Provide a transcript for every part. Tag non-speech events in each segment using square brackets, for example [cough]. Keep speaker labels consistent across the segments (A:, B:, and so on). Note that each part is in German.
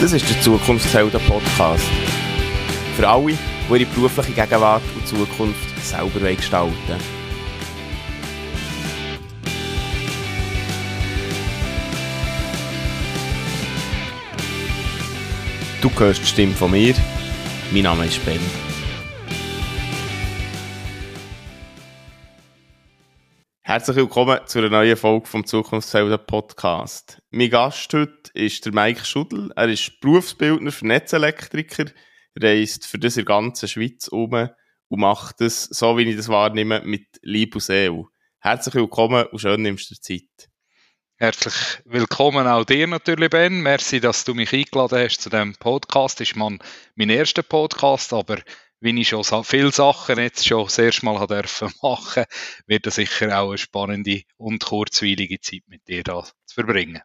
A: Das ist der Zukunftshelden Podcast. Für alle, die ihre berufliche Gegenwart und Zukunft selber gestalten. Du hörst die Stimme von mir. Mein Name ist Ben. Herzlich willkommen zu einer neuen Folge vom Zukunftshelden Podcast. Mein Gast heute ist der Mike Schudel. Er ist Berufsbildner für Netzelektriker, reist für das in der ganzen Schweiz um und macht das, so wie ich das wahrnehme, mit Liebe und Seele. Herzlich willkommen und schön nimmst du dir Zeit.
B: Herzlich willkommen auch dir natürlich, Ben. Merci, dass du mich eingeladen hast zu diesem Podcast. Das ist mein, mein erster Podcast, aber wie ich schon viele Sachen jetzt schon das erste Mal [laughs] machen, wird es sicher auch eine spannende und kurzweilige Zeit mit dir da zu verbringen.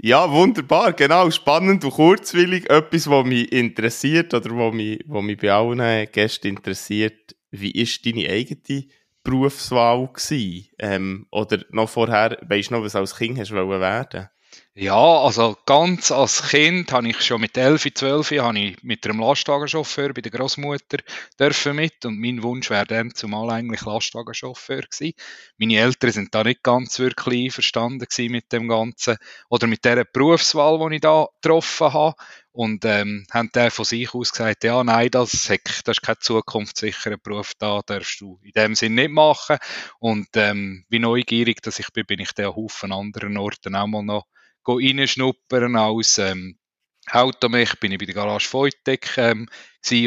A: Ja, wunderbar, genau, spannend und kurzwillig. Etwas, was mich interessiert oder was mich, was mich bei allen Gästen interessiert. Wie ist deine eigene Berufswahl? Ähm, oder noch vorher, weißt du noch, was du als Kind hast werden
B: ja, also ganz als Kind habe ich schon mit 11, 12 habe ich mit einem Lastwagenchauffeur bei der Großmutter dürfen mit. Und mein Wunsch wäre dann zumal eigentlich Lastwagenchauffeur gewesen. Meine Eltern sind da nicht ganz wirklich einverstanden mit dem Ganzen oder mit der Berufswahl, die ich da getroffen habe. Und ähm, haben dann von sich aus gesagt, ja, nein, das, das ist kein zukunftssicherer Beruf, da darfst du in dem Sinn nicht machen. Und ähm, wie neugierig dass ich bin, bin ich dann an Haufen anderen Orten auch mal noch reinschnuppern als ähm, Automech bin ich bei der Garage Voitec ähm,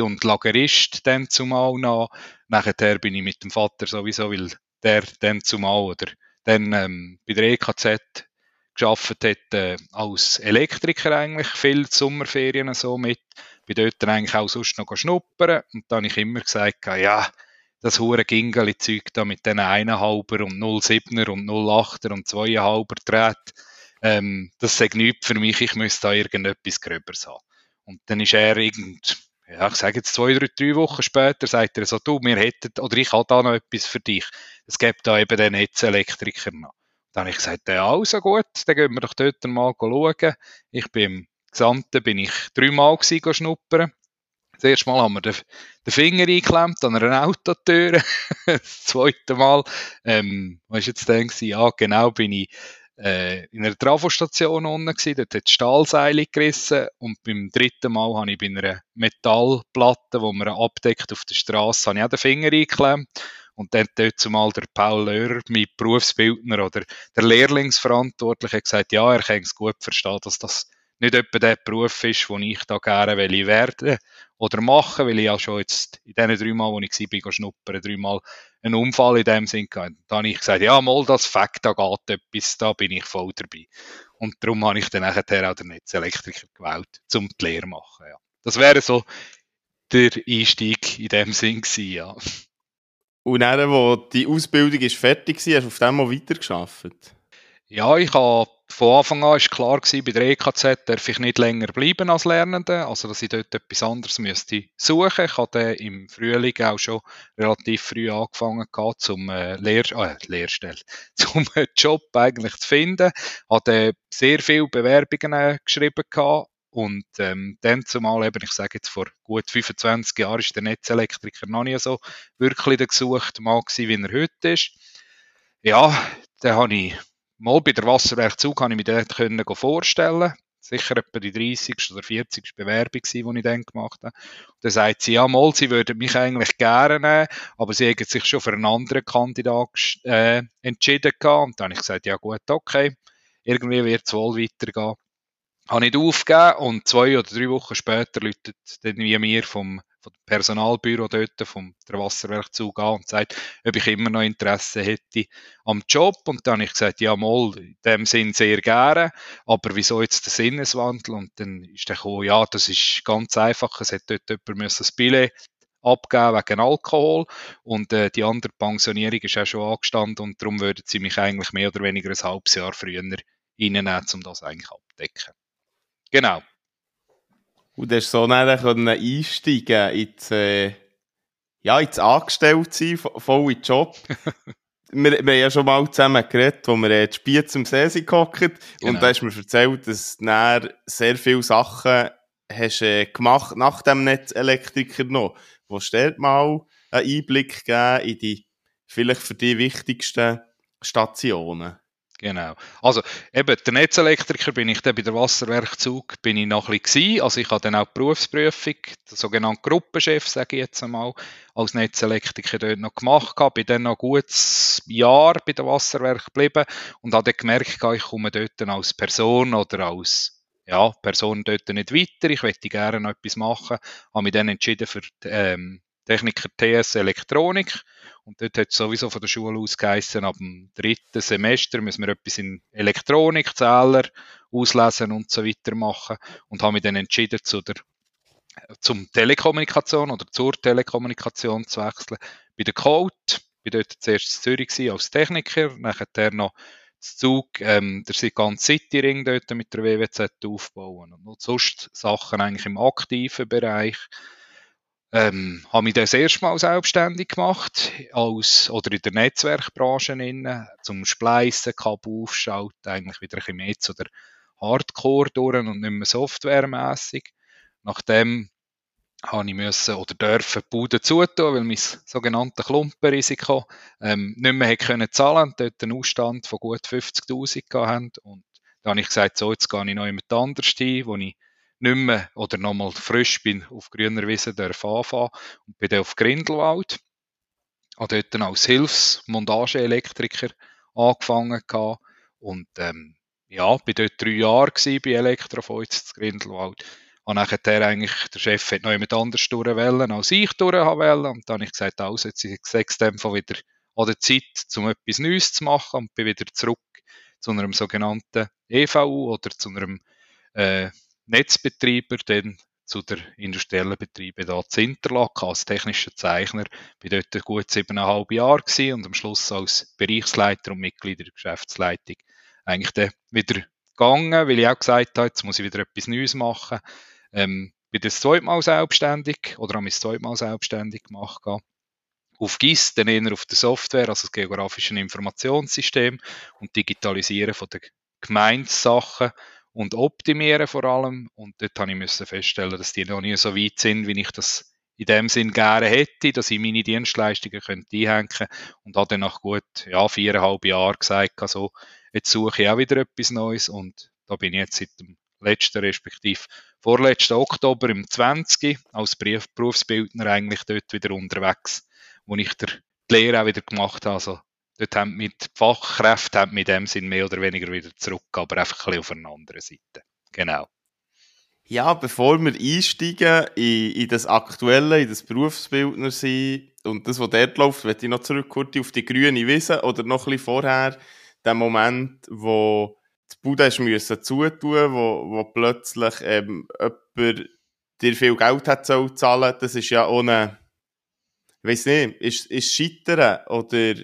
B: und Lagerist dann zumal noch. Nachher bin ich mit dem Vater sowieso, weil der dann zumal oder dann ähm, bei der EKZ geschafft hat äh, als Elektriker eigentlich viel Sommerferien so mit. Bin dort dann eigentlich auch sonst noch schnuppern und dann habe ich immer gesagt, ja, das hure Gingeli-Zeug da mit den 1,5er und 0,7er und 0,8er und 2,5er Drähten, ähm, das sagt nichts für mich, ich müsste da irgendetwas Gröberes haben. Und dann ist er irgend, ja, ich sage jetzt zwei, drei, drei Wochen später, sagt er so, du, wir hätten, oder ich habe da noch etwas für dich. Es gibt da eben den Netzelektriker noch. Dann habe ich gesagt, ja, also gut, dann gehen wir doch dort mal schauen. Ich bin im Gesamten bin ich dreimal gewesen, schnuppern. Das erste Mal haben wir den, Finger eingeklemmt an einer Autotür. [laughs] das zweite Mal, ähm, was war jetzt denn? Ja, genau, bin ich äh, in einer Trafostation unten gewesen, dort hat die Stahlseile gerissen und beim dritten Mal habe ich bei einer Metallplatte, wo man abdeckt auf der Straße, habe ich auch den Finger eingeklemmt und dann dort zumal der Paul Löhr, mein Berufsbildner oder der Lehrlingsverantwortliche, gesagt, ja, er kann es gut verstehen, dass das nicht etwa der Beruf ist, den ich da gerne will werden oder machen, weil ich ja schon jetzt in diesen drei Mal, wo ich war, bin, schnuppern, dreimal einen Unfall in dem Sinn gehabt. Da habe ich gesagt, ja, mal das Fakt, da geht etwas, da bin ich voll dabei. Und darum habe ich dann nachher auch den Netzelektriker gewählt, um die Lehre zu machen. Ja. Das wäre so der Einstieg in dem Sinn gewesen, ja.
A: Und dann, wo die Ausbildung ist fertig war, hast du auf dem mal weitergearbeitet?
B: Ja, ich habe von Anfang an ist klar gewesen, bei der EKZ darf ich nicht länger bleiben als Lernende, also dass ich dort etwas anderes müsste suchen. Ich hatte im Frühling auch schon relativ früh angefangen gehabt, zum äh, Lehr äh, Lehrstelle, [laughs] zum Job eigentlich zu finden. Hatte sehr viele Bewerbungen äh, geschrieben gehabt und ähm, dann zumal eben, ich sage jetzt vor gut 25 Jahren ist der Netzelektriker noch nie so wirklich der gesuchte Mann gewesen, wie er heute ist. Ja, da habe ich mal bei der Wasserwerkzug kann ich mir dort können vorstellen. Sicher etwa die 30. oder 40. Bewerbung, die ich dann gemacht habe. Dann sagt sie, ja, mal, sie würden mich eigentlich gerne nehmen, aber sie hätten sich schon für einen anderen Kandidat äh, entschieden. Und dann habe ich gesagt, ja gut, okay, irgendwie wird es wohl weitergehen. Habe nicht aufgegeben und zwei oder drei Wochen später läutet dann wie mir vom vom Personalbüro dort, vom der Wasserwerkzug an und sagt, ob ich immer noch Interesse hätte am Job. Und dann habe ich gesagt, ja mal, in dem Sinn sehr gerne, aber wieso jetzt der Sinneswandel? Und dann ist der gekommen, ja, das ist ganz einfach, es hat dort jemand das Billett abgeben wegen Alkohol und äh, die andere Pensionierung ist auch schon angestanden und darum würden sie mich eigentlich mehr oder weniger ein halbes Jahr früher reinnehmen, um das eigentlich abzudecken. Genau.
A: Und du hast so dann einsteigen ins, äh, ja, ins Angestelltsein, voll in Job. [laughs] wir, wir haben ja schon mal zusammen geredet, wo wir äh, die Spiel zum See sind gehockt. Genau. Und da hast du mir erzählt, dass du sehr viele Sachen hast, äh, gemacht nach dem Netzelektriker noch. Wo stellt mal einen Einblick geben in die vielleicht für die wichtigsten Stationen?
B: Genau. Also eben, der Netzelektriker bin ich dann bei der Wasserwerkzug bin ich noch ein bisschen Also ich habe dann auch die Berufsprüfung, der sogenannte Gruppenchef, sage ich jetzt einmal, als Netzelektriker dort noch gemacht. Ich bin dann noch ein gutes Jahr bei der Wasserwerk geblieben und habe dann gemerkt, ich komme dort als Person oder als ja, Person dort nicht weiter. Ich möchte gerne noch etwas machen. Habe mich dann entschieden für die, ähm, Techniker TS Elektronik. Und dort hat es sowieso von der Schule aus geheißen, ab dem dritten Semester müssen wir etwas in Elektronik, Zähler auslesen und so weiter machen. Und habe mich dann entschieden, zu der, zum Telekommunikation oder zur Telekommunikation zu wechseln. Bei der Code, bin dort zuerst in Zürich als Techniker, nachher noch Zug, ähm, der ganze City-Ring dort mit der WWZ aufbauen. Und noch sonst Sachen eigentlich im aktiven Bereich. Ähm, habe mich das erste Mal selbstständig gemacht, als, oder in der Netzwerkbranche zum Spleissen, Kabel aufschalten, eigentlich wieder ein bisschen mehr zu der Hardcore durch und nicht mehr softwaremässig. Nachdem habe ich müssen oder dürfen die Bude zutun, weil mein sogenanntes Klumpenrisiko ähm, nicht mehr können zahlen und dort einen Ausstand von gut 50'000 hatten. Und da habe ich gesagt, so, jetzt gehe ich noch jemand anders hin, wo ich nicht mehr oder nochmal frisch bin auf grüner Wiese anfangen und bin dann auf Grindelwald. Habe dort als Hilfsmontageelektriker angefangen gehabt und ähm, ja, bin dort drei Jahre bei Elektrofeuz zu Grindelwald. Und nachher eigentlich, der Chef hat noch jemand anders durchwählen, als ich durchwählen. Und dann habe ich gesagt, also, jetzt ist es wieder an der Zeit, um etwas Neues zu machen und bin wieder zurück zu einem sogenannten EVU oder zu einem äh, Netzbetreiber, dann zu der industriellen Betriebe da zu Interlaken als technischer Zeichner. Bin dort gut siebeneinhalb Jahre gewesen und am Schluss als Bereichsleiter und Mitglied der Geschäftsleitung eigentlich dann wieder gegangen, weil ich auch gesagt habe, jetzt muss ich wieder etwas Neues machen. Ähm, bin das zweite Mal selbstständig oder habe mich das zweite Mal selbstständig gemacht. Auf GIS, dann eher auf der Software, also das geografische Informationssystem und Digitalisieren von den Gemeinsachen und optimieren vor allem. Und dort habe ich feststellen, dass die noch nie so weit sind, wie ich das in dem Sinn gerne hätte, dass ich meine Dienstleistungen könnte einhängen könnte. Und habe dann nach gut ja, viereinhalb Jahren gesagt, also, jetzt suche ich auch wieder etwas Neues. Und da bin ich jetzt seit dem letzten, respektive vorletzten Oktober im 20. als Berufsbildner eigentlich dort wieder unterwegs, wo ich die Lehre auch wieder gemacht habe. Also dort haben mit Fachkräfte haben mit dem Sinn mehr oder weniger wieder zurück, aber einfach ein bisschen auf einer anderen Seite. Genau.
A: Ja, bevor wir einsteigen in, in das Aktuelle, in das Berufsbildner sein und das, was dort läuft, möchte ich noch zurück kurz auf die grüne Wiese oder noch ein bisschen vorher, den Moment, wo die Bude müssen zutun, wo, wo plötzlich ähm, jemand dir viel Geld hat soll zahlen, das ist ja ohne, ich weiß nicht, ist, ist Scheitern oder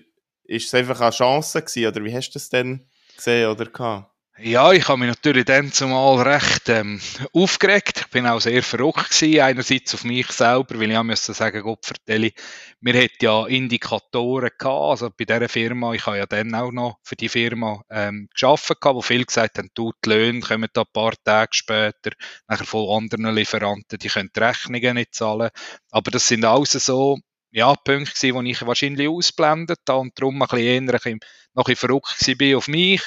A: ist es einfach eine Chance gewesen, oder wie hast du das denn gesehen oder gehabt?
B: Ja, ich habe mich natürlich dann zumal recht ähm, aufgeregt. Ich bin auch sehr verrückt gewesen, einerseits auf mich selber, weil ich auch müssen sagen, Gott vertelle, mir hat ja Indikatoren gehabt, also bei dieser Firma, ich habe ja dann auch noch für die Firma ähm, gearbeitet, wo viele gesagt haben, du, die Löhne kommen da ein paar Tage später, nachher von anderen Lieferanten, die können die Rechnungen nicht zahlen. Aber das sind alles so ja, Punkte gewesen, die ich wahrscheinlich ausblendet habe und darum ein bisschen eher noch ein bisschen verrückt war auf mich.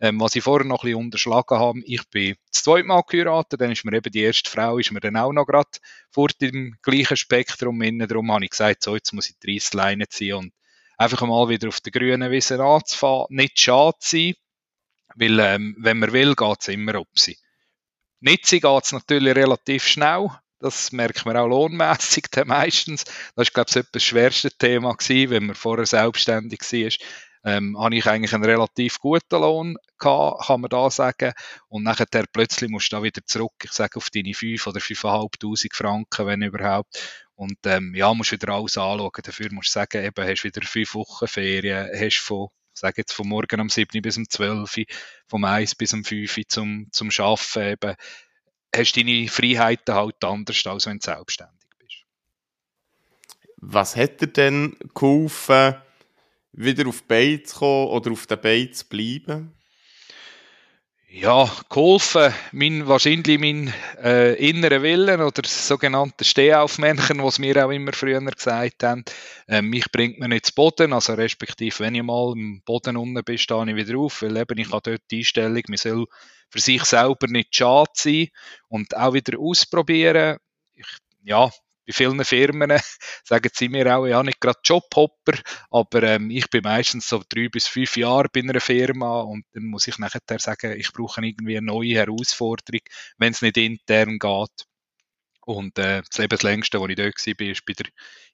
B: Ähm, was ich vorher noch ein bisschen unterschlagen habe, ich bin das zweite Mal geheiratet, dann ist mir eben die erste Frau, ist mir dann auch noch gerade vor dem gleichen Spektrum innen. Darum habe ich gesagt, so, jetzt muss ich die Reissleine ziehen und einfach mal wieder auf der grünen Wiese anzufahren. Nicht schade sein, weil, ähm, wenn man will, geht es immer ob sie. Nitzi geht es natürlich relativ schnell. Das merkt man auch lohnmässig meistens. Das ist, glaube ich, das schwerste Thema gewesen, wenn man vorher selbstständig war ähm, habe ich eigentlich einen relativ guten Lohn gehabt, kann man da sagen. Und nachher plötzlich musst du da wieder zurück, ich sage, auf deine 5 oder 5'500 Franken, wenn überhaupt. Und ähm, ja, musst wieder alles anschauen. Dafür musst du sagen, eben, hast wieder fünf Wochen Ferien, hast von sage jetzt von morgen um 7 bis um 12, vom 1 bis um 5 zum, zum Arbeiten eben, hast deine Freiheiten halt anders, als wenn du selbstständig bist.
A: Was hat dir denn geholfen, wieder auf die Beine zu kommen oder auf den Beinen zu bleiben?
B: Ja, geholfen. Mein, wahrscheinlich mein äh, innerer Willen oder sogenannte Stehaufmännchen, was mir auch immer früher gesagt haben. Äh, mich bringt man nicht zu Boden, also respektive, wenn ich mal im Boden unten bin, stehe ich wieder auf, weil eben ich habe dort die Einstellung, man soll für sich selber nicht schade sein und auch wieder ausprobieren. Ich, ja, bei vielen Firmen [laughs] sagen sie mir auch, ja, nicht gerade Jobhopper, aber ähm, ich bin meistens so drei bis fünf Jahre bei einer Firma und dann muss ich nachher sagen, ich brauche irgendwie eine neue Herausforderung, wenn es nicht intern geht. Und äh, das, eben das wo ich dort war, ist bei der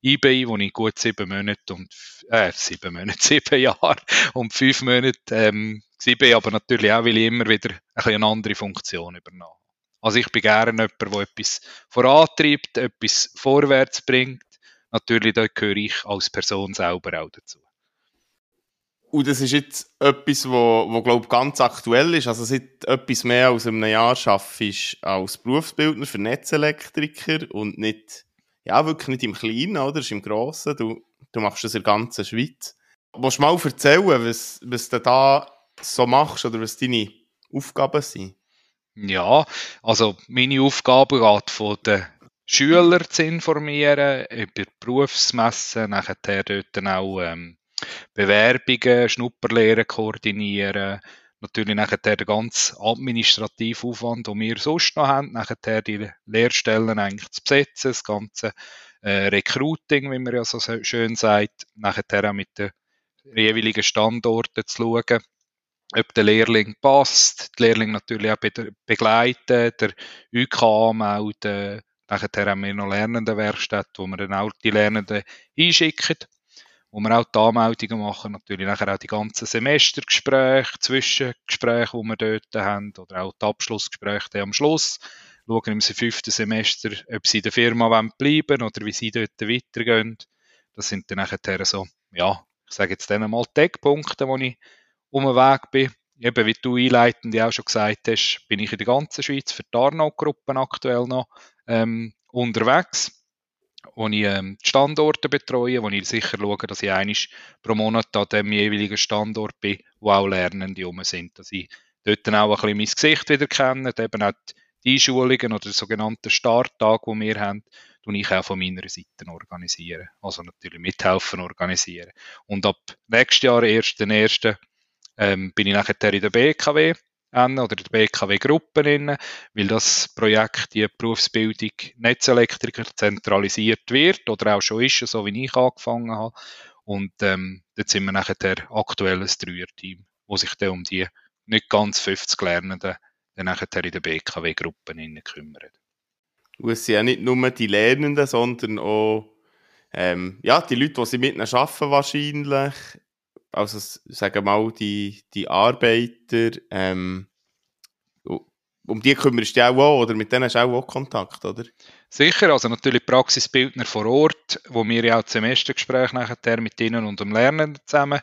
B: eBay, wo ich gut sieben Monate und äh, sieben Monate, [laughs] sieben Jahre und fünf Monate ähm, war, aber natürlich auch, weil ich immer wieder ein eine andere Funktion übernahm. Also ich bin gerne jemand, der etwas vorantreibt, etwas vorwärts bringt. Natürlich, da gehöre ich als Person selber auch dazu.
A: Und das ist jetzt etwas, wo, wo glaube ganz aktuell ist. Also seit etwas mehr als einem Jahr arbeite ich als Berufsbildner für Netzelektriker und nicht, ja, wirklich nicht im Kleinen, oder? Das ist im Grossen. Du, du machst das in der ganzen Schweiz. Willst du mal erzählen, was, was du da so machst oder was deine Aufgaben sind?
B: Ja, also meine Aufgabe geht von den Schülern zu informieren, über Berufsmessen, nachher dort dann auch ähm, Bewerbungen, Schnupperlehren koordinieren, natürlich nachher den ganzen administrativen Aufwand, den wir sonst noch haben, nachher die Lehrstellen eigentlich zu besetzen, das ganze äh, Recruiting, wie man ja so schön sagt, nachher auch mit den jeweiligen Standorten zu schauen, ob der Lehrling passt, die Lehrling natürlich auch begleiten, der UK anmelden. Nachher haben wir noch Lernendenwerkstätte, wo wir dann auch die Lernenden einschicken, wo wir auch die Anmeldungen machen, natürlich nachher auch die ganzen Semestergespräche, Zwischengespräche, die wir dort haben, oder auch die Abschlussgespräche am Schluss. Schauen im fünften Semester, ob sie in der Firma bleiben wollen oder wie sie dort weitergehen. Das sind dann nachher so, ja, ich sage jetzt dann mal Deckpunkte, die ich um den Weg bin. Eben, wie du einleitend auch schon gesagt hast, bin ich in der ganzen Schweiz für die Arnaut-Gruppen aktuell noch ähm, unterwegs, wo ich ähm, die Standorte betreue, wo ich sicher schaue, dass ich einisch pro Monat an dem jeweiligen Standort bin, wo auch Lernende rum sind, dass ich dort dann auch ein bisschen mein Gesicht wieder kenne, eben auch die Einschulungen oder den sogenannten Starttag, die wir haben, tue ich auch von meiner Seite organisieren. Also natürlich mithelfen organisieren. Und ab nächstes Jahr, 1.1., ähm, bin ich nachher in der BKW oder der BKW-Gruppe weil das Projekt, die Berufsbildung Netzelektriker zentralisiert wird oder auch schon ist, so wie ich angefangen habe. Und ähm, dort sind wir nachher aktuell ein Dreier-Team, wo sich dann um die nicht ganz 50 Lernenden dann nachher in der BKW-Gruppe kümmert.
A: Und es sind ja nicht nur die Lernenden, sondern auch ähm, ja, die Leute, die sie mit ihnen arbeiten wahrscheinlich, also sagen wir mal, die, die Arbeiter, ähm, um die kümmerst du auch, oder mit denen hast du auch Kontakt, oder?
B: Sicher, also natürlich Praxisbildner vor Ort, wo wir ja auch das Semestergespräch nachher mit ihnen und dem Lernenden zusammen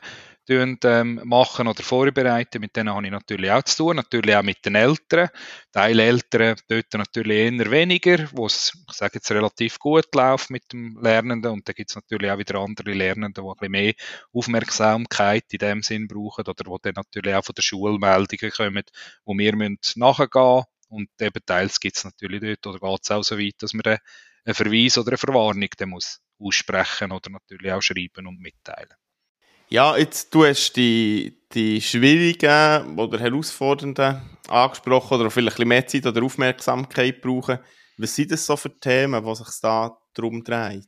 B: machen oder vorbereiten. Mit denen habe ich natürlich auch zu tun, natürlich auch mit den Eltern. Teile Eltern dort natürlich eher weniger, wo es, ich sage jetzt, relativ gut läuft mit dem Lernenden und da gibt es natürlich auch wieder andere Lernende, die ein bisschen mehr Aufmerksamkeit in dem Sinn brauchen oder wo dann natürlich auch von der Schule Meldungen kommen, wo wir müssen nachgehen. Und eben teils gibt es natürlich dort, oder geht es auch so weit, dass man einen Verweis oder eine Verwarnung muss aussprechen oder natürlich auch schreiben und mitteilen.
A: Ja, jetzt du hast die, die schwierigen oder herausfordernden angesprochen oder vielleicht ein bisschen mehr Zeit oder Aufmerksamkeit brauchen. Was sind das so für Themen, die sich da darum drehen?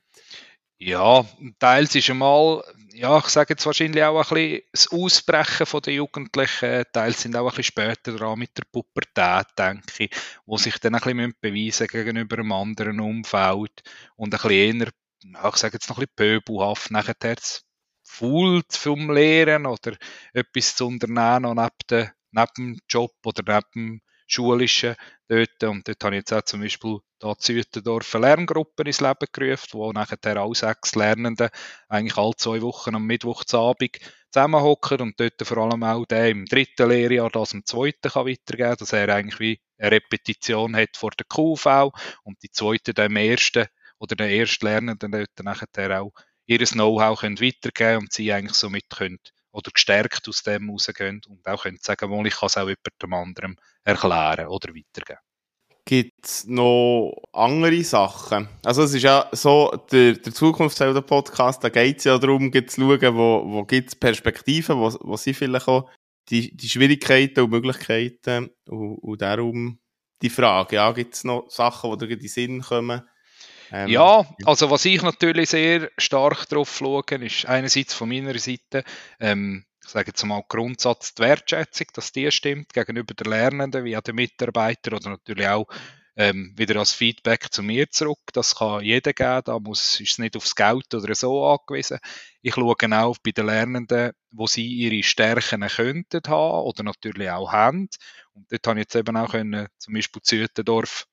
B: Ja, teils ist einmal, ja, ich sage jetzt wahrscheinlich auch ein bisschen das Ausbrechen der Jugendlichen, teils sind auch ein bisschen später dran mit der Pubertät, denke ich, wo sich dann ein bisschen beweisen gegenüber einem anderen Umfeld und ein bisschen eher, ich sage jetzt noch ein bisschen pöbelhaft nachher faul vom Lehren oder etwas zu unternehmen noch neben, de, neben dem Job oder neben dem Schulischen dort. Und dort habe ich jetzt auch zum Beispiel da Zütendorf eine Lerngruppe ins Leben gerufen, wo nachher auch sechs Lernende eigentlich alle zwei Wochen am Mittwochabend zusammenhocken und dort vor allem auch der im dritten Lehrjahr das im zweiten kann weitergeben kann, dass er eigentlich wie eine Repetition hat vor der QV und die zweite dann im ersten oder der erste Lernende dort nachher auch ihr Know-how weitergeben können und sie eigentlich somit können oder gestärkt aus dem rausgehen und auch können sagen, well, ich kann es auch jemandem anderem erklären oder weitergeben.
A: Gibt es noch andere Sachen? Also es ist ja so, der, der Zukunftshelden-Podcast, da geht es ja darum, zu schauen, wo, wo gibt es Perspektiven, wo, wo sind vielleicht auch die, die Schwierigkeiten und Möglichkeiten und, und darum die Frage, ja, gibt es noch Sachen, die dir in den Sinn kommen?
B: Ähm, ja, also was ich natürlich sehr stark drauf schaue, ist einerseits von meiner Seite, ähm, ich sage jetzt mal Grundsatz die Wertschätzung, dass die stimmt gegenüber der Lernenden, wie auch der Mitarbeiter oder natürlich auch ähm, wieder als Feedback zu mir zurück. Das kann jeder geben, da muss, ist es nicht aufs Geld oder so angewiesen. Ich schaue auch bei den Lernenden, wo sie ihre Stärken könnten haben oder natürlich auch haben. Und dort habe ich jetzt eben auch können, zum Beispiel Zütendorf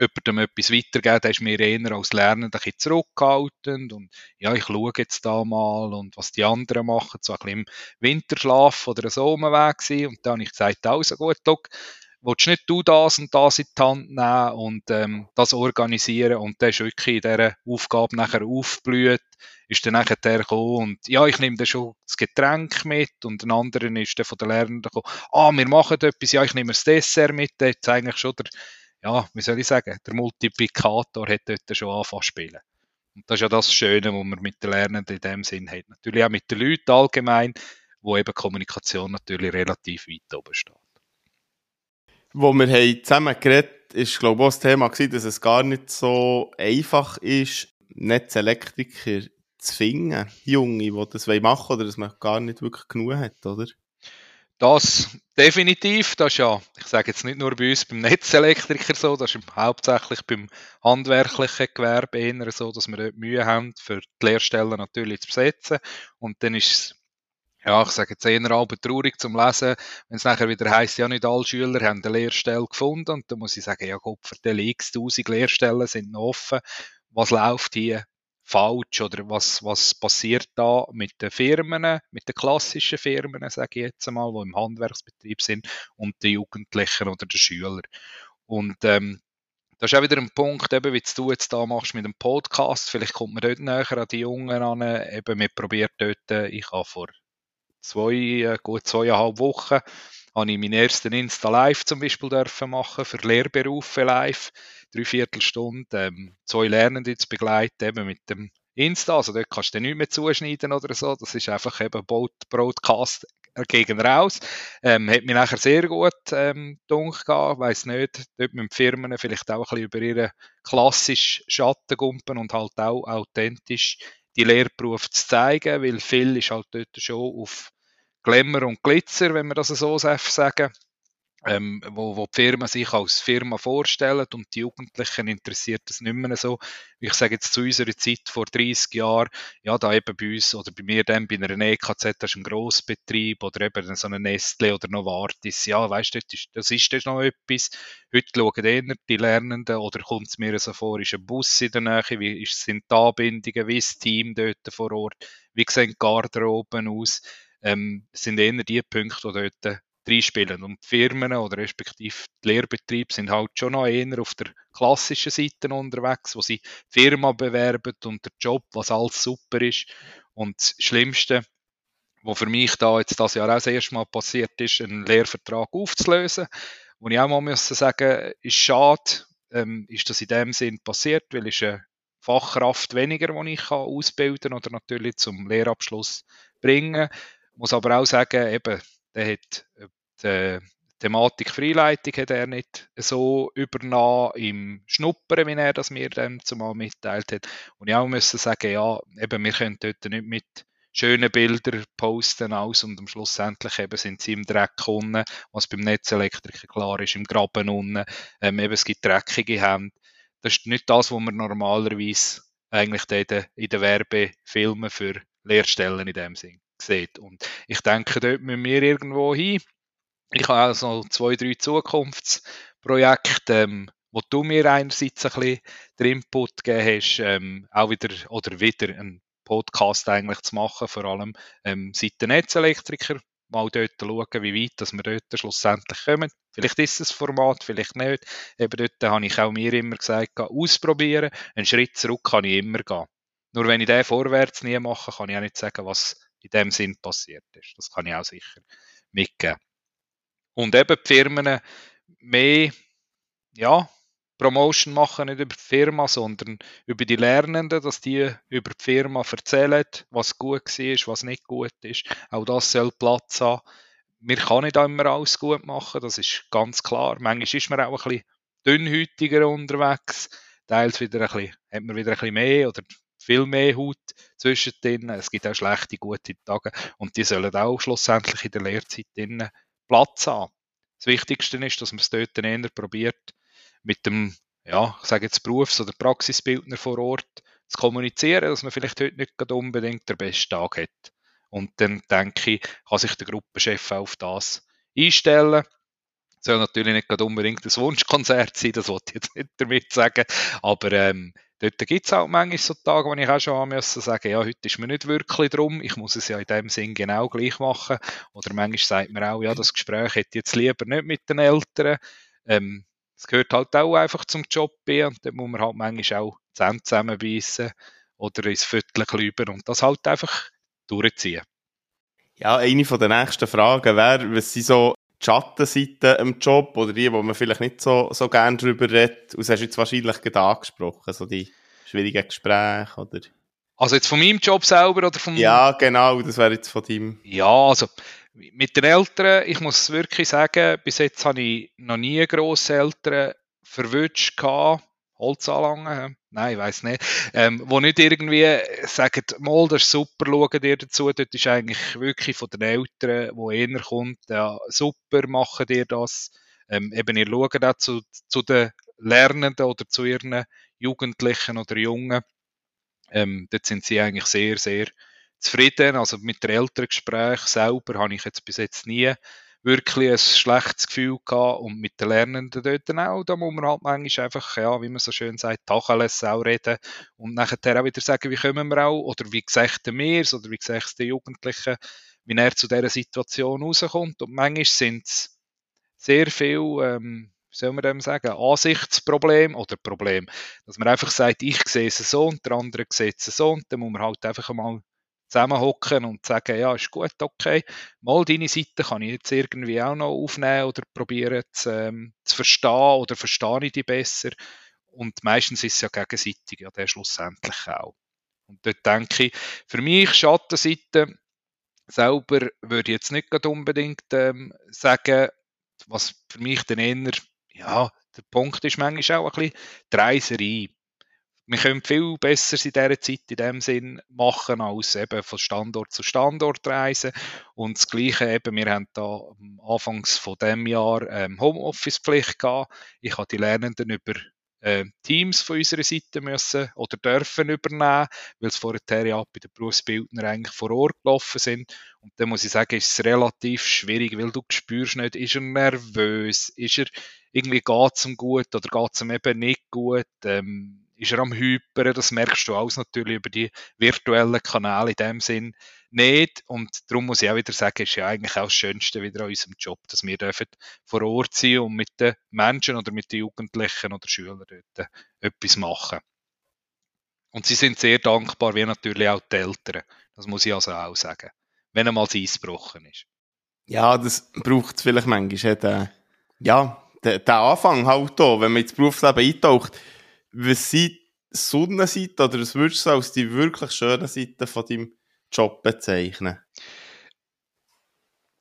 B: jemandem etwas weitergeben, der ist mir eher als Lernender ein zurückhaltend und ja, ich schaue jetzt da mal und was die anderen machen, so ein bisschen im Winterschlaf oder so Weg gewesen. und dann habe ich gesagt, also gut, Doc, willst nicht du das und das in die Hand nehmen und ähm, das organisieren und der ist wirklich in dieser Aufgabe nachher aufgeblüht, ist dann nachher der gekommen und ja, ich nehme dann schon das Getränk mit und ein anderer ist dann von den Lernenden gekommen, ah, wir machen etwas, ja, ich nehme das Dessert mit, der eigentlich schon der ja, wie soll ich sagen, der Multiplikator hat dort schon angefangen zu spielen. Und das ist ja das Schöne, was man mit den Lernenden in dem Sinn hat. Natürlich auch mit den Leuten allgemein, wo eben Kommunikation natürlich relativ weit oben steht.
A: Wo wir haben zusammen geredet ist, glaube ich, auch das Thema gewesen, dass es gar nicht so einfach ist, Netzelektriker zu finden, Junge, die das machen wollen, oder dass man gar nicht wirklich genug hat, oder?
B: Das definitiv, das ist ja, ich sage jetzt nicht nur bei uns beim Netzelektriker so, das ist hauptsächlich beim handwerklichen Gewerbe eher so, dass wir dort Mühe haben, für die Lehrstellen natürlich zu besetzen. Und dann ist es, ja, ich sage jetzt eher halb traurig zum Lesen, wenn es nachher wieder heisst, ja, nicht alle Schüler haben eine Lehrstelle gefunden. Und dann muss ich sagen, ja, Gott, für die x tausend Lehrstellen sind noch offen. Was läuft hier? Falsch oder was, was passiert da mit den Firmen, mit den klassischen Firmen, sage ich jetzt einmal, die im Handwerksbetrieb sind und den Jugendlichen oder den Schülern. Und ähm, das ist auch wieder ein Punkt, eben, wie du jetzt da machst mit dem Podcast. Vielleicht kommt man dort näher an die Jungen an. Eben, wir probieren dort, ich habe vor zwei, äh, gut zweieinhalb Wochen, habe ich meinen ersten Insta Live zum Beispiel dürfen machen für Lehrberufe live dreiviertel Stunde ähm, zwei Lernende zu begleiten, eben mit dem Insta. Also dort kannst du nicht mehr zuschneiden oder so. Das ist einfach eben Broadcast gegen raus. Ähm, hat mich nachher sehr gut ähm, gedacht, weiss nicht, dort mit den Firmen vielleicht auch ein bisschen über ihre klassisch Schattengumpen und halt auch authentisch die Lehrberufe zu zeigen, weil viel ist halt dort schon auf Glamour und Glitzer, wenn man das so sagen ähm, wo, wo die Firmen sich als Firma vorstellen und die Jugendlichen interessiert das nicht mehr so. Ich sage jetzt zu unserer Zeit vor 30 Jahren, ja, da eben bei uns oder bei mir dann bei einer EKZ, das ist ein Grossbetrieb oder eben so eine Nestle oder Novartis, ja, weißt du, das ist, das ist das noch etwas. Heute schauen eher die Lernenden oder kommt es mir so vor, ist ein Bus in der Nähe, wie sind die Anbindungen, wie ist das Team dort vor Ort, wie sehen die Garderoben aus, ähm, sind eher die Punkte, die dort reinspielen. Und die Firmen oder respektive die Lehrbetriebe sind halt schon noch eher auf der klassischen Seite unterwegs, wo sie Firma bewerben und der Job, was alles super ist. Und das Schlimmste, was für mich da jetzt das Jahr auch das erste Mal passiert ist, einen Lehrvertrag aufzulösen. Wo ich auch mal muss sagen, ist schade, ähm, ist das in dem Sinn passiert, weil es eine Fachkraft weniger, die ich kann ausbilden oder natürlich zum Lehrabschluss bringen. Ich muss aber auch sagen, eben, der hat die Thematik Freileitung hat er nicht so übernommen im Schnuppern, wie er das mir dann zumal mitteilt hat. Und ich auch müssen sagen, ja, eben, wir können dort nicht mit schönen Bildern posten aus und am Schlussendlich eben sind sie im Dreck unten, was beim Netzelektriker klar ist, im Graben unten, ähm, eben es gibt dreckige Hände. Das ist nicht das, was man normalerweise eigentlich in den, in den Werbefilmen für Lehrstellen in dem Sinn sieht. Und ich denke, dort müssen wir irgendwo hin ich habe also zwei, drei Zukunftsprojekte, ähm, wo du mir einerseits ein bisschen den Input gegeben hast, ähm, auch wieder oder wieder einen Podcast eigentlich zu machen, vor allem ähm, seit den Netzelektriker, mal dort schauen, wie weit dass wir dort schlussendlich kommen. Vielleicht ist es Format, vielleicht nicht. Eben dort habe ich auch mir immer gesagt, ausprobieren. Einen Schritt zurück kann ich immer gehen. Nur wenn ich den vorwärts nie mache, kann ich auch nicht sagen, was in dem Sinn passiert ist. Das kann ich auch sicher mitgeben. Und eben die Firmen mehr, ja, Promotion machen, nicht über die Firma, sondern über die Lernenden, dass die über die Firma erzählen, was gut war, was nicht gut ist. Auch das soll Platz haben. Wir können nicht immer alles gut machen, das ist ganz klar. Manchmal ist man auch ein bisschen dünnhäutiger unterwegs, teils wieder ein bisschen, hat man wieder ein bisschen mehr oder viel mehr Haut zwischendrin. Es gibt auch schlechte, gute Tage und die sollen auch schlussendlich in der Lehrzeit Platz haben. Das Wichtigste ist, dass man es dort eher probiert, mit dem, ja, ich sage jetzt Berufs- oder Praxisbildner vor Ort zu kommunizieren, dass man vielleicht heute nicht unbedingt den besten Tag hat. Und dann denke ich, kann sich der Gruppenchef auf das einstellen. Das soll natürlich nicht unbedingt ein Wunschkonzert sein, das wollte ich jetzt nicht damit sagen. Aber ähm, dort gibt es auch manchmal so Tage, wo ich auch schon müssen sagen ja, heute ist mir nicht wirklich drum, ich muss es ja in dem Sinn genau gleich machen. Oder manchmal sagt man auch, ja, das Gespräch hätte ich jetzt lieber nicht mit den Eltern. Ähm, es gehört halt auch einfach zum Job und dann muss man halt manchmal auch Zähne zusammenbeissen oder ins Viertel klüben und das halt einfach durchziehen.
A: Ja, eine von der nächsten Fragen wäre, was sind so die Schattenseiten im Job oder die, wo man vielleicht nicht so, so gerne drüber redet? Und das hast du jetzt wahrscheinlich gerade angesprochen, so die schwierigen Gespräche oder...
B: Also jetzt von meinem Job selber oder vom...
A: Ja, genau, das wäre jetzt von deinem...
B: Ja, also mit den Eltern, ich muss wirklich sagen, bis jetzt habe ich noch nie Grosseltern verwünscht gehabt. Holz anlangen? Nein, ich weiß nicht. Ähm, wo nicht irgendwie sagen, mal, das ist super, schauen dir dazu. Dort ist eigentlich wirklich von den Eltern, wo einer kommt, ja, super, machen dir das. Ähm, eben, ihr schaut auch zu, zu den Lernenden oder zu ihren Jugendlichen oder Jungen. Ähm, dort sind sie eigentlich sehr, sehr zufrieden. Also mit der Elterngespräch selber habe ich jetzt bis jetzt nie wirklich ein schlechtes Gefühl gehabt. Und mit den Lernenden dort auch, da muss man halt manchmal einfach, ja, wie man so schön sagt, Tacheles auch reden und nachher auch wieder sagen, wie kommen wir auch, oder wie gesagt es, oder wie gesagt der Jugendliche, wie er zu dieser Situation rauskommt? Und manchmal sind es sehr viel, ähm, wie soll man dem sagen, Ansichtsproblem oder Problem, dass man einfach sagt, ich sehe es so und der andere sieht es so und dann muss man halt einfach mal zusammenhocken und sagen, ja, ist gut, okay, mal deine Seite kann ich jetzt irgendwie auch noch aufnehmen oder probieren zu, ähm, zu verstehen oder verstehe ich die besser. Und meistens ist es ja gegenseitig, ja, der schlussendlich auch. Und dort denke ich, für mich Schattenseite selber würde ich jetzt nicht unbedingt ähm, sagen, was für mich dann eher, ja, der Punkt ist manchmal auch ein bisschen die Reiserei wir können viel besser in dieser Zeit in dem Sinn machen, als eben von Standort zu Standort reisen. Und das Gleiche eben, wir haben da anfangs von dem Jahr ähm, Homeoffice-Pflicht gehabt. Ich habe die Lernenden über äh, Teams von unserer Seite müssen oder dürfen übernehmen, weil es vorher ja bei den Berufsbildner eigentlich vor Ort gelaufen sind. Und dann muss ich sagen, ist es relativ schwierig, weil du spürst nicht, ist er nervös, ist er irgendwie geht es ihm gut oder geht es ihm eben nicht gut. Ähm, ist er am Hyperen, das merkst du alles natürlich über die virtuellen Kanäle in dem Sinn nicht. Und darum muss ich auch wieder sagen, ist ja eigentlich auch das Schönste wieder an unserem Job, dass wir dürfen vor Ort sein und mit den Menschen oder mit den Jugendlichen oder Schülern dort etwas machen. Und sie sind sehr dankbar, wie natürlich auch die Eltern. Das muss ich also auch sagen. Wenn einmal das Eis gebrochen ist.
A: Ja, das braucht es vielleicht manchmal. Der, ja, der, der Anfang halt da, wenn man ins Berufsleben eintaucht was sind Sonnenseiten oder was würdest du als die wirklich schönen Seiten von deinem Job bezeichnen?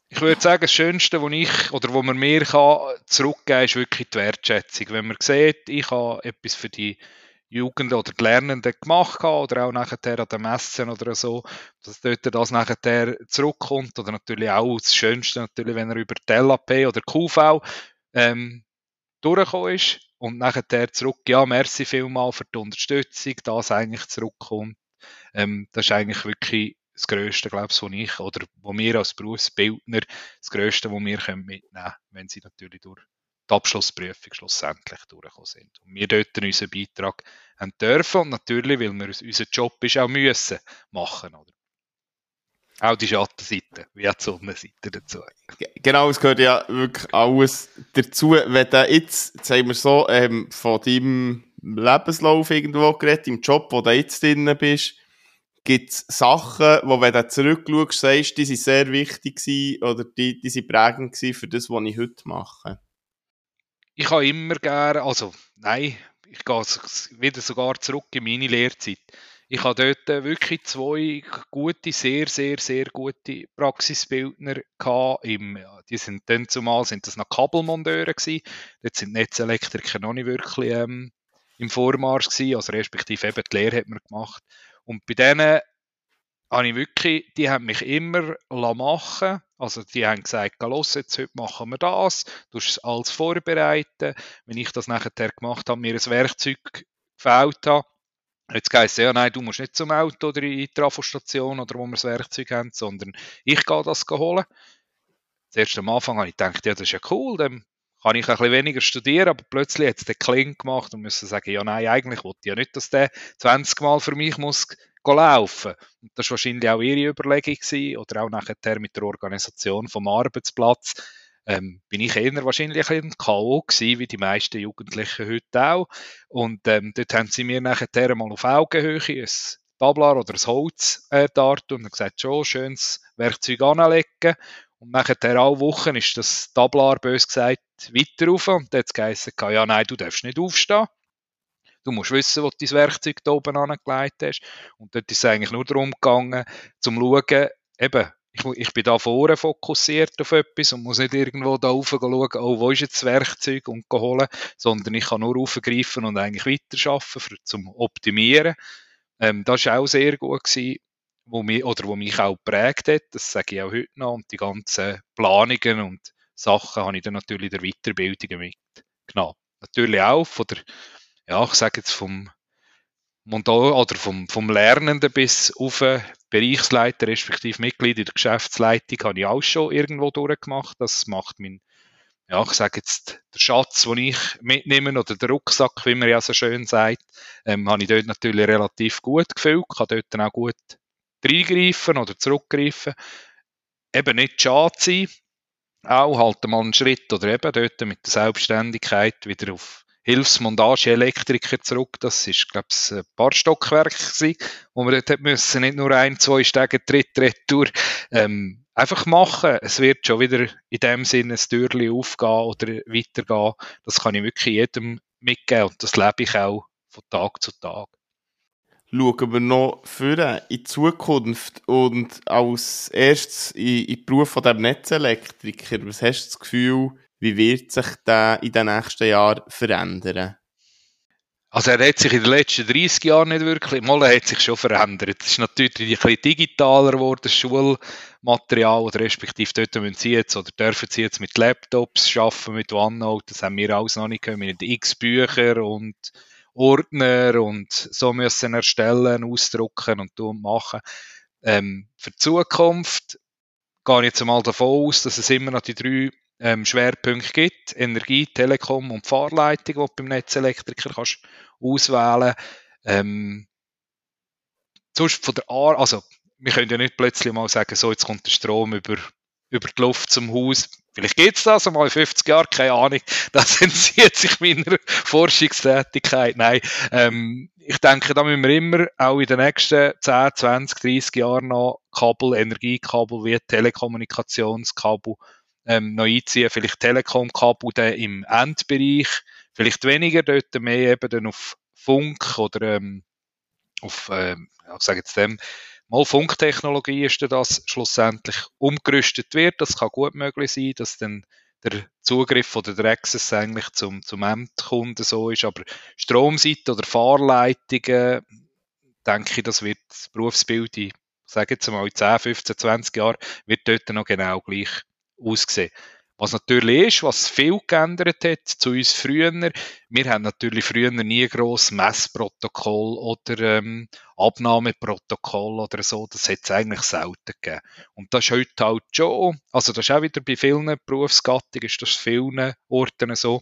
B: Ich würde sagen, das Schönste, was ich oder wo man mir kann, zurückgeben kann, ist wirklich die Wertschätzung. Wenn man sieht, ich habe etwas für die Jugend oder die Lernenden gemacht oder auch nachher an den Messen oder so, dass dort das nachher zurückkommt oder natürlich auch das Schönste natürlich, wenn er über die LAP oder QV ähm, durchgekommen ist und nachher zurück, ja, merci vielmal für die Unterstützung, das eigentlich zurückkommt. Ähm, das ist eigentlich wirklich das Größte, glaube ich, was ich, oder wo wir als Berufsbildner, das Größte, was wir können mitnehmen können, wenn sie natürlich durch die Abschlussprüfung schlussendlich durchgekommen sind. Und wir dort unseren Beitrag haben dürfen und natürlich, weil wir unseren Job ist auch müssen machen, oder? Auch die Schattenseite, wie auch die Sonnenseite dazu.
A: Genau, es gehört ja wirklich alles dazu. Wenn du jetzt, sagen wir so, ähm, von deinem Lebenslauf irgendwo geredet, im Job, wo du jetzt drin bist. Gibt es Sachen, wo wenn du zurückschaust, sagst, die sind sehr wichtig gewesen oder die, die sind prägend gewesen für das, was ich heute mache?
B: Ich habe immer gerne, also nein, ich gehe wieder sogar zurück in meine Lehrzeit. Ich habe dort wirklich zwei gute, sehr, sehr, sehr gute Praxisbildner gehabt. Im, die sind dann zumal sind das noch Kabelmonteure gewesen. Dort sind Netzelektriker noch nicht wirklich ähm, im Vormarsch gewesen. Also respektive eben die Lehre hat man gemacht. Und bei denen habe ich wirklich, die haben mich immer machen Also die haben gesagt, los, jetzt heute machen wir das, du hast alles vorbereiten. Wenn ich das nachher gemacht habe, mir ein Werkzeug gefällt habe, Jetzt heisst es, ja, nein, du musst nicht zum Auto oder in die Trafostation oder wo wir das Werkzeug haben, sondern ich gehe das holen. Zuerst am Anfang habe ich gedacht, ja, das ist ja cool, dann kann ich ein bisschen weniger studieren, aber plötzlich hat es den Kling gemacht und musste sagen, ja, nein, eigentlich wollte ich ja nicht, dass der 20 Mal für mich muss laufen. Und das war wahrscheinlich auch ihre Überlegung gewesen, oder auch nachher mit der Organisation vom Arbeitsplatz ähm, bin ich eher wahrscheinlich ein K.O. wie die meisten Jugendlichen heute auch. Und ähm, dort haben sie mir nachher mal auf Augenhöhe ein Tablar oder ein Holz äh, dart und gesagt, schon schönes Werkzeug anlegen. Und nachher alle Wochen ist das Tablar, bös gesagt, weiter rauf. Und dann hat es geheißen, ja nein, du darfst nicht aufstehen. Du musst wissen, wo du dein Werkzeug da oben angelegt hast. Und dort ist es eigentlich nur darum gegangen, zum schauen, eben, ich, ich bin da vorne fokussiert auf etwas und muss nicht irgendwo da rauf schauen, oh, wo ist jetzt das Werkzeug und holen, sondern ich kann nur aufgreifen und eigentlich weiterarbeiten für, zum Optimieren. Ähm, das war auch sehr gut gewesen, wo mich, oder wo mich auch geprägt hat, das sage ich auch heute noch, und die ganzen Planungen und Sachen habe ich dann natürlich der Weiterbildung mitgenommen. Natürlich auch von der, ja, ich sage jetzt vom Montage oder vom, vom Lernenden bis auf Bereichsleiter, respektive Mitglied in der Geschäftsleitung, habe ich auch schon irgendwo durchgemacht. Das macht mein, ja, ich sage jetzt, der Schatz, den ich mitnehme, oder der Rucksack, wie man ja so schön sagt, ähm, habe ich dort natürlich relativ gut gefühlt, kann dort dann auch gut reingreifen oder zurückgreifen. Eben nicht schade sein, auch halt mal einen Schritt oder eben dort mit der Selbstständigkeit wieder auf Hilfsmontage-Elektriker zurück. Das ist, glaube ich, ein paar Stockwerke gewesen, wo wir dort müssen, nicht nur ein, zwei Stege, dritt, retour, ähm, einfach machen. Es wird schon wieder in dem Sinne ein Türchen aufgehen oder weitergehen. Das kann ich wirklich jedem mitgeben und das lebe ich auch von Tag zu Tag.
A: Schauen wir noch für in die Zukunft und als erstes in, in den Beruf von dem Netzelektriker. Was hast du das Gefühl, wie wird sich der in den nächsten Jahren verändern?
B: Also er hat sich in den letzten 30 Jahren nicht wirklich, mal er hat sich schon verändert. Es ist natürlich ein bisschen digitaler geworden, das Schulmaterial, oder respektive dort müssen sie jetzt, oder dürfen sie jetzt mit Laptops arbeiten, mit OneNote, das haben wir alles noch nicht können, mit x Bücher und Ordner und so müssen erstellen, ausdrucken und und machen. Ähm, für die Zukunft gehe ich jetzt einmal davon aus, dass es immer noch die drei ähm, Schwerpunkte gibt. Energie, Telekom und Fahrleitung, die du beim Netzelektriker kannst auswählen ähm, von der Art, also wir können ja nicht plötzlich mal sagen, so jetzt kommt der Strom über, über die Luft zum Haus. Vielleicht geht es das einmal in 50 Jahren, keine Ahnung. [laughs] Das entzieht sich meiner [laughs] Forschungstätigkeit. Nein, ähm, ich denke, da müssen wir immer auch in den nächsten 10, 20, 30 Jahren noch Kabel, Energiekabel wie Telekommunikationskabel ähm, noch einziehen, vielleicht Telekom-Kabel im Endbereich, vielleicht weniger dort, mehr eben dann auf Funk oder ähm, auf, ähm, ich sage jetzt dem, mal Funktechnologie ist das schlussendlich umgerüstet wird. Das kann gut möglich sein, dass dann der Zugriff von der Access eigentlich zum, zum Endkunden so ist. Aber Stromseite oder Fahrleitungen, denke ich, das wird das Berufsbild in, sage jetzt mal, in 10, 15, 20 Jahren, wird dort noch genau gleich ausgesehen. Was natürlich ist, was viel geändert hat zu uns früher. Wir haben natürlich früher nie gross Messprotokoll oder ähm, Abnahmeprotokoll oder so. Das hat es eigentlich selten gegeben. Und das ist heute halt schon, also das ist auch wieder bei vielen Berufsgattungen, ist das vielen Orten so,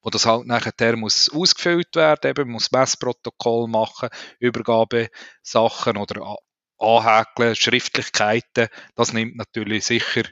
B: wo das halt nachher muss ausgefüllt werden, eben muss Messprotokoll machen, Übergabesachen oder Anhäkeln, Schriftlichkeiten. Das nimmt natürlich sicher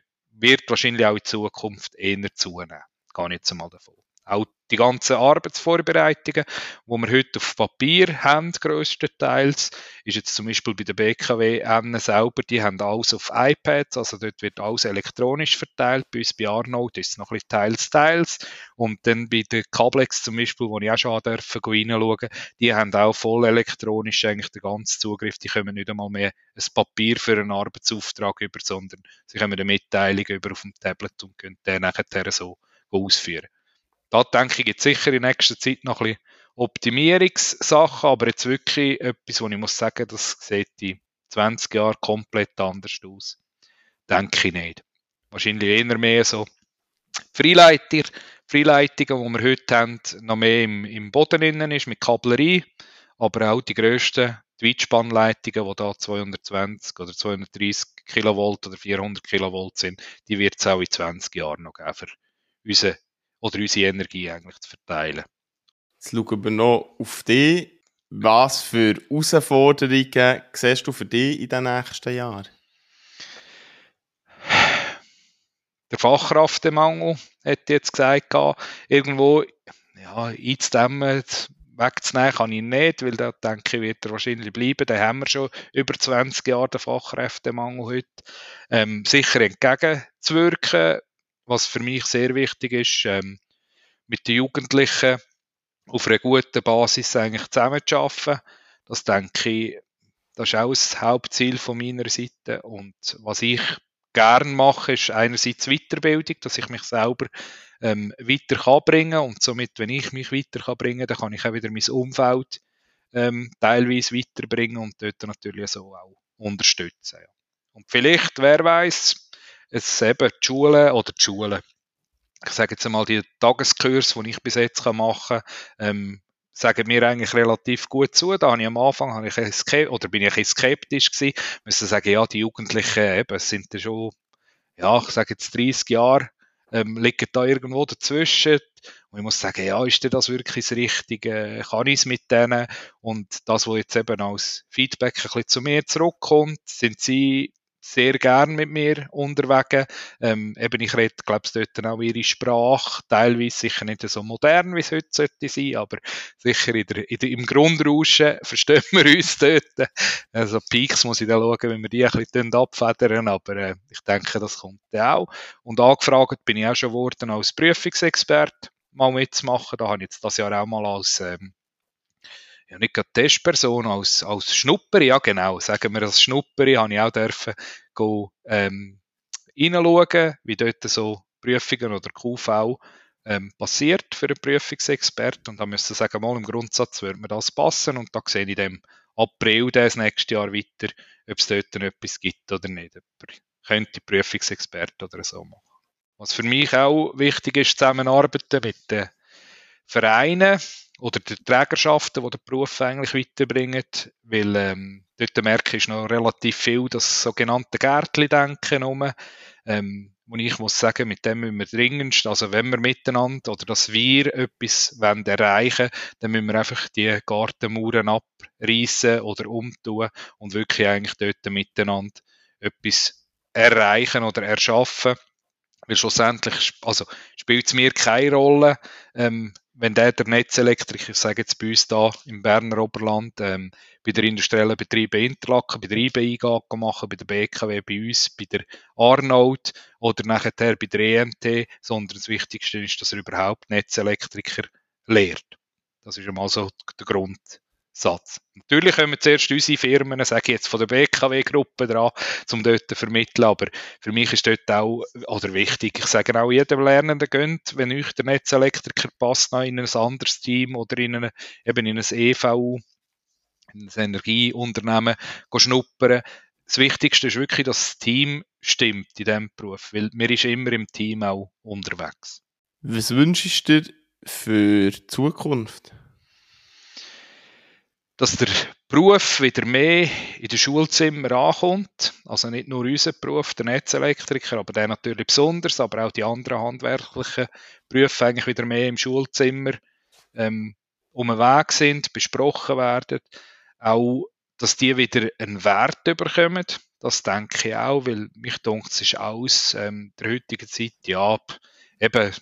B: wird wahrscheinlich auch in Zukunft eher zunehmen. Gar nicht einmal davon. Auch die ganzen Arbeitsvorbereitungen, wo wir heute auf Papier haben, größtenteils, ist jetzt zum Beispiel bei der BKW selber, die haben alles auf iPads, also dort wird alles elektronisch verteilt. Bei uns bei Arnold ist es noch ein bisschen teils, teils. Und dann bei der Cablex zum Beispiel, wo ich auch schon dürfen reinschauen, die haben auch voll elektronisch eigentlich den ganzen Zugriff. Die können nicht einmal mehr ein Papier für einen Arbeitsauftrag über, sondern sie können eine Mitteilung über auf dem Tablet und können den nachher so ausführen da denke ich, gibt sicher in nächster Zeit noch ein bisschen Optimierungssachen, aber jetzt wirklich etwas, wo ich muss sagen, das sieht in 20 Jahren komplett anders aus. Denke ich nicht. Wahrscheinlich eher mehr so Freileiter, Freileitungen, die wir heute haben, noch mehr im, im Boden innen ist, mit Kablerie, aber auch die grössten Weitspannleitungen, die da 220 oder 230 Kilovolt oder 400 Kilovolt sind, die wird es auch in 20 Jahren noch geben für unseren oder unsere Energie eigentlich zu verteilen.
A: Jetzt schauen wir noch auf dich. Was für Herausforderungen siehst du für dich in den nächsten Jahren?
B: Der Fachkräftemangel, hätte ich jetzt gesagt, irgendwo ja, einzudämmen, wegzunehmen kann ich nicht, weil da denke ich, wird er wahrscheinlich bleiben. Da haben wir schon über 20 Jahre den Fachkräftemangel heute. Ähm, sicher entgegenzuwirken, was für mich sehr wichtig ist, ähm, mit den Jugendlichen auf einer guten Basis eigentlich zusammenzuarbeiten. Das denke ich, das ist auch das Hauptziel von meiner Seite. Und was ich gern mache, ist einerseits Weiterbildung, dass ich mich selber ähm, weiter kann bringen und somit, wenn ich mich weiter kann bringen, dann kann ich auch wieder mein Umfeld ähm, teilweise weiterbringen und dort natürlich so auch unterstützen. Ja. Und vielleicht, wer weiß, es eben die Schulen oder die Schulen, ich sage jetzt einmal, die Tageskurs, die ich bis jetzt machen kann, ähm, sagen mir eigentlich relativ gut zu. Da habe ich am Anfang habe ich oder bin ich skeptisch gewesen. Müssen sagen, ja, die Jugendlichen eben, sind ja schon, ja, ich sage jetzt 30 Jahre, ähm, liegen da irgendwo dazwischen. Und ich muss sagen, ja, ist das wirklich das Richtige? Kann ich es mit denen? Und das, was jetzt eben als Feedback ein bisschen zu mir zurückkommt, sind sie sehr gern mit mir unterwegs. Ähm, eben, ich rede, glaube ich, dort auch ihre Sprache, teilweise sicher nicht so modern, wie es heute sollte sein, aber sicher in der, in der, im Grundrauschen [laughs] verstehen wir uns dort. Also Peaks muss ich dann schauen, wenn wir die ein bisschen abfedern, aber äh, ich denke, das kommt dann auch. Und angefragt bin ich auch schon geworden als Prüfungsexperte mal mitzumachen. Da habe ich jetzt das Jahr auch mal als ähm, ja nicht gerade Testperson, als, als Schnupperi, ja genau, sagen wir als Schnupperi, habe ich auch dürfen go, ähm, reinschauen, wie dort so Prüfungen oder QV ähm, passiert für einen Prüfungsexpert und da müssen sagen, mal im Grundsatz würde mir das passen und da sehe ich dem April das nächste Jahr weiter, ob es dort etwas gibt oder nicht. Ob könnte Prüfungsexperte oder so machen. Was für mich auch wichtig ist, zusammenarbeiten mit den Vereinen, oder die Trägerschaften, die den Beruf eigentlich weiterbringen, weil ähm, dort merke ich noch relativ viel das sogenannte Gärtli-Denken um, ähm, wo ich muss sagen, mit dem müssen wir dringendst, also wenn wir miteinander oder dass wir etwas wollen erreichen dann müssen wir einfach die Gartenmauern abreißen oder umtun und wirklich eigentlich dort miteinander etwas erreichen oder erschaffen. Weil schlussendlich, also spielt es mir keine Rolle, ähm, wenn der, der Netzelektriker, ich sage jetzt bei uns da im Berner Oberland, ähm, bei der industriellen Betriebe Interlaken, bei der IBI machen, bei der BKW, bei uns, bei der Arnold oder nachher bei der EMT, sondern das Wichtigste ist, dass er überhaupt Netzelektriker lehrt. Das ist einmal so der Grund, Satz. Natürlich kommen zuerst unsere Firmen, sage ich jetzt von der BKW-Gruppe dran, um dort zu vermitteln, aber für mich ist dort auch, oder wichtig, ich sage auch jedem Lernenden gönnt, wenn euch der Netzelektriker passt, noch in ein anderes Team oder in eine, eben in ein EVU, in ein Energieunternehmen schnuppern. Das Wichtigste ist wirklich, dass das Team stimmt in diesem Beruf, weil man ist immer im Team auch unterwegs.
A: Was wünschst du dir für die Zukunft?
B: Dass der Beruf wieder mehr in den Schulzimmern ankommt. Also nicht nur unser Beruf, der Netzelektriker, aber der natürlich besonders, aber auch die anderen handwerklichen Berufe eigentlich wieder mehr im Schulzimmer ähm, um den Weg sind, besprochen werden. Auch, dass die wieder einen Wert bekommen. Das denke ich auch, weil mich denkt, es ist aus ähm, der heutigen Zeit, ja, eben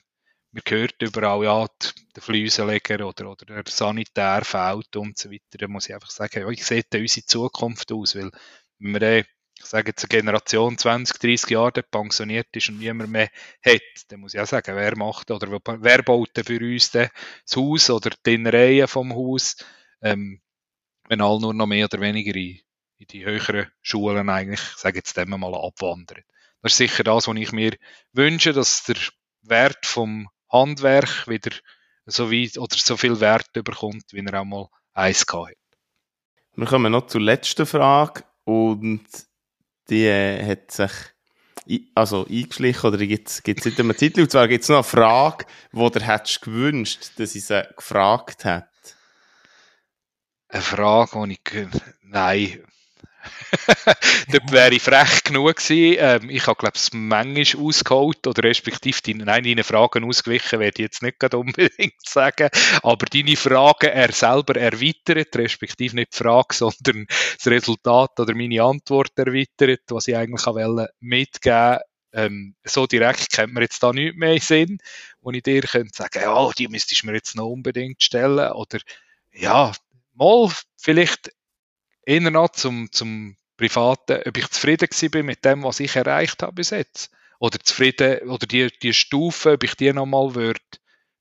B: man hört überall, ja, der Flüsenleger oder, oder der Sanitär fehlt und so weiter. Da muss ich einfach sagen, wie sieht denn unsere Zukunft aus? Weil, wenn wir dann, ich sage jetzt, eine Generation 20, 30 Jahre pensioniert ist und niemand mehr hat, dann muss ich auch sagen, wer macht oder wer baut denn für uns das Haus oder die Innereien vom Haus, ähm, wenn alle nur noch mehr oder weniger in, in die höheren Schulen eigentlich, ich sage jetzt dem mal, abwandern. Das ist sicher das, was ich mir wünsche, dass der Wert vom Handwerk wieder so weit oder so viel Wert bekommt, wie er auch mal eins hat.
A: Wir kommen noch zur letzten Frage und die äh, hat sich also eingeschlichen oder gibt es seit einem Titel. Und zwar gibt es noch eine Frage, wo der hättest gewünscht, dass ich sie gefragt hätte.
B: Eine Frage, die ich... Nein, [laughs] Dort wäre ich frech genug gewesen. Ähm, ich habe, glaube ich, manchmal ausgeholt oder respektive deine, nein, deine Fragen ausgewichen, werde ich jetzt nicht unbedingt [laughs] sagen. Aber deine Fragen er selber erweitert, respektive nicht die Frage, sondern das Resultat oder meine Antwort erweitert, was ich eigentlich wollte mitgeben ähm, so direkt kennt man jetzt da nicht mehr in Sinn, wo ich dir könnte sagen, ja, die müsstest du mir jetzt noch unbedingt stellen oder ja, mal vielleicht eher noch zum, zum Privaten, ob ich zufrieden bin mit dem, was ich erreicht habe bis jetzt. Oder zufrieden, oder die, die Stufe, ob ich die nochmal würde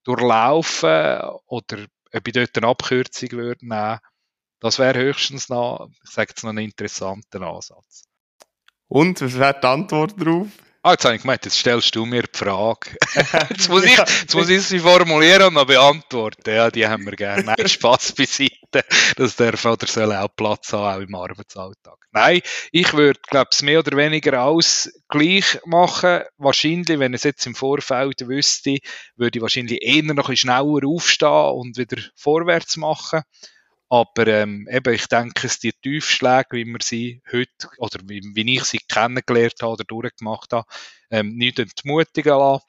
B: durchlaufen oder ob ich dort eine Abkürzung würde nehmen. Das wäre höchstens noch, ich sage jetzt noch einen interessanten Ansatz.
A: Und, was wäre die Antwort darauf?
B: Ah, jetzt habe ich gemeint, jetzt stellst du mir die Frage. [laughs] jetzt, muss ich, jetzt muss ich sie formulieren und noch beantworten. Ja, die haben wir gerne. Nein, [laughs] Spaß beiseite. Das darf oder soll auch Platz haben, auch im Arbeitsalltag. Nein, ich würde, glaube ich, mehr oder weniger alles gleich machen. Wahrscheinlich, wenn ich es jetzt im Vorfeld wüsste, würde ich wahrscheinlich eher noch ein bisschen schneller aufstehen und wieder vorwärts machen. Aber ähm, eben, ich denke, es die Tiefschläge, wie wir sie heute, oder wie, wie ich sie kennengelernt habe oder durchgemacht habe, ähm, nicht entmutigen lassen,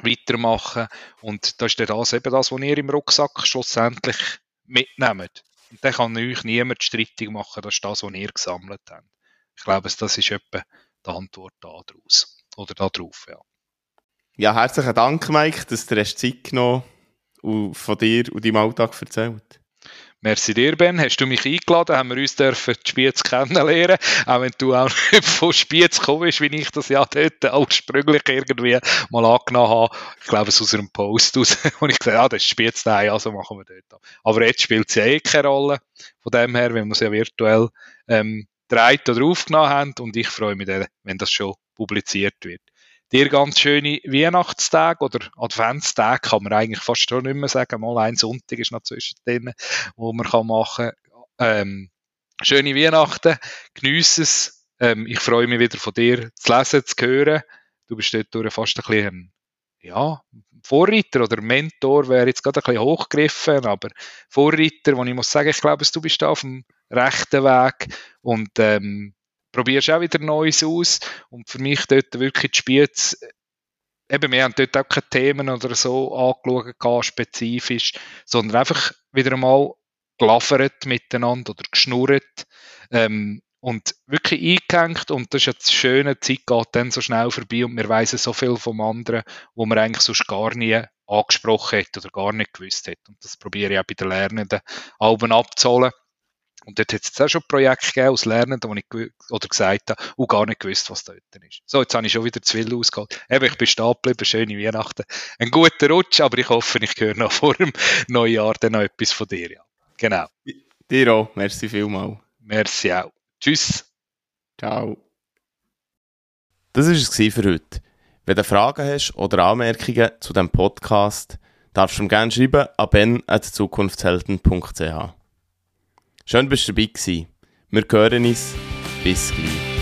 B: weitermachen. Und das ist dann das, eben das, was ihr im Rucksack schlussendlich mitnehmt. Und dann kann euch niemand streitig machen, das ist das, was ihr gesammelt habt. Ich glaube, das ist etwa die Antwort daraus. Oder darauf, ja.
A: Ja, herzlichen Dank, Mike, dass du Zeit genommen und von dir und deinem Alltag erzählt
B: Merci dir, Ben. Hast du mich eingeladen? Haben wir uns dürfen die Spiez kennenlernen? Auch wenn du auch nicht [laughs] von Spiez gekommen bist, wie ich das ja dort ursprünglich irgendwie mal angenommen habe. Ich glaube, es aus einem Post aus, [laughs] wo ich gesagt habe, ah, das ist Spiez daheim, also machen wir dort. Aber jetzt spielt es ja eh keine Rolle. Von dem her, wenn wir es ja virtuell ähm, dreht oder aufgenommen haben. Und ich freue mich dann, wenn das schon publiziert wird dir ganz schöne Weihnachtstage oder Adventstage kann man eigentlich fast schon nicht mehr sagen. Mal ein Sonntag ist noch zwischendrin, wo man kann machen ähm, Schöne Weihnachten, genieße es. Ähm, ich freue mich wieder von dir zu lesen, zu hören. Du bist dort fast ein bisschen ja, Vorreiter oder Mentor wäre jetzt gerade ein bisschen hochgegriffen, aber Vorreiter, wo ich muss sagen, ich glaube, du bist da auf dem rechten Weg und ähm, probierst auch wieder Neues aus. Und für mich dort wirklich die Spiez, eben, wir haben dort auch keine Themen oder so angeschaut, spezifisch, sondern einfach wieder einmal gelafert miteinander oder geschnurrt. Ähm, und wirklich eingehängt und das ist ja das Schöne, Zeit geht dann so schnell vorbei und wir wissen so viel vom anderen, wo man eigentlich sonst gar nie angesprochen hat oder gar nicht gewusst hat. Und das probiere ich auch bei den Lernenden Alben abzuholen. Und dort hat es jetzt auch schon Projekte gegeben aus Lernenden, wo ich oder gesagt habe, und gar nicht gewusst, was dort ist. So, jetzt habe ich schon wieder zu viel ausgeholt. Eben, ich bin stehen geblieben, schöne Weihnachten. Ein guter Rutsch, aber ich hoffe, ich höre noch [laughs] vor dem Neujahr dann noch etwas von dir. Ja. Genau.
A: Dir auch. Merci vielmal.
B: Merci auch. Tschüss.
A: Ciao. Das war es für heute. Wenn du Fragen hast oder Anmerkungen zu diesem Podcast, darfst du mir gerne schreiben an ben.zukunftshelden.ch. Schön, dass du dabei warst. Wir hören uns. Bis gleich.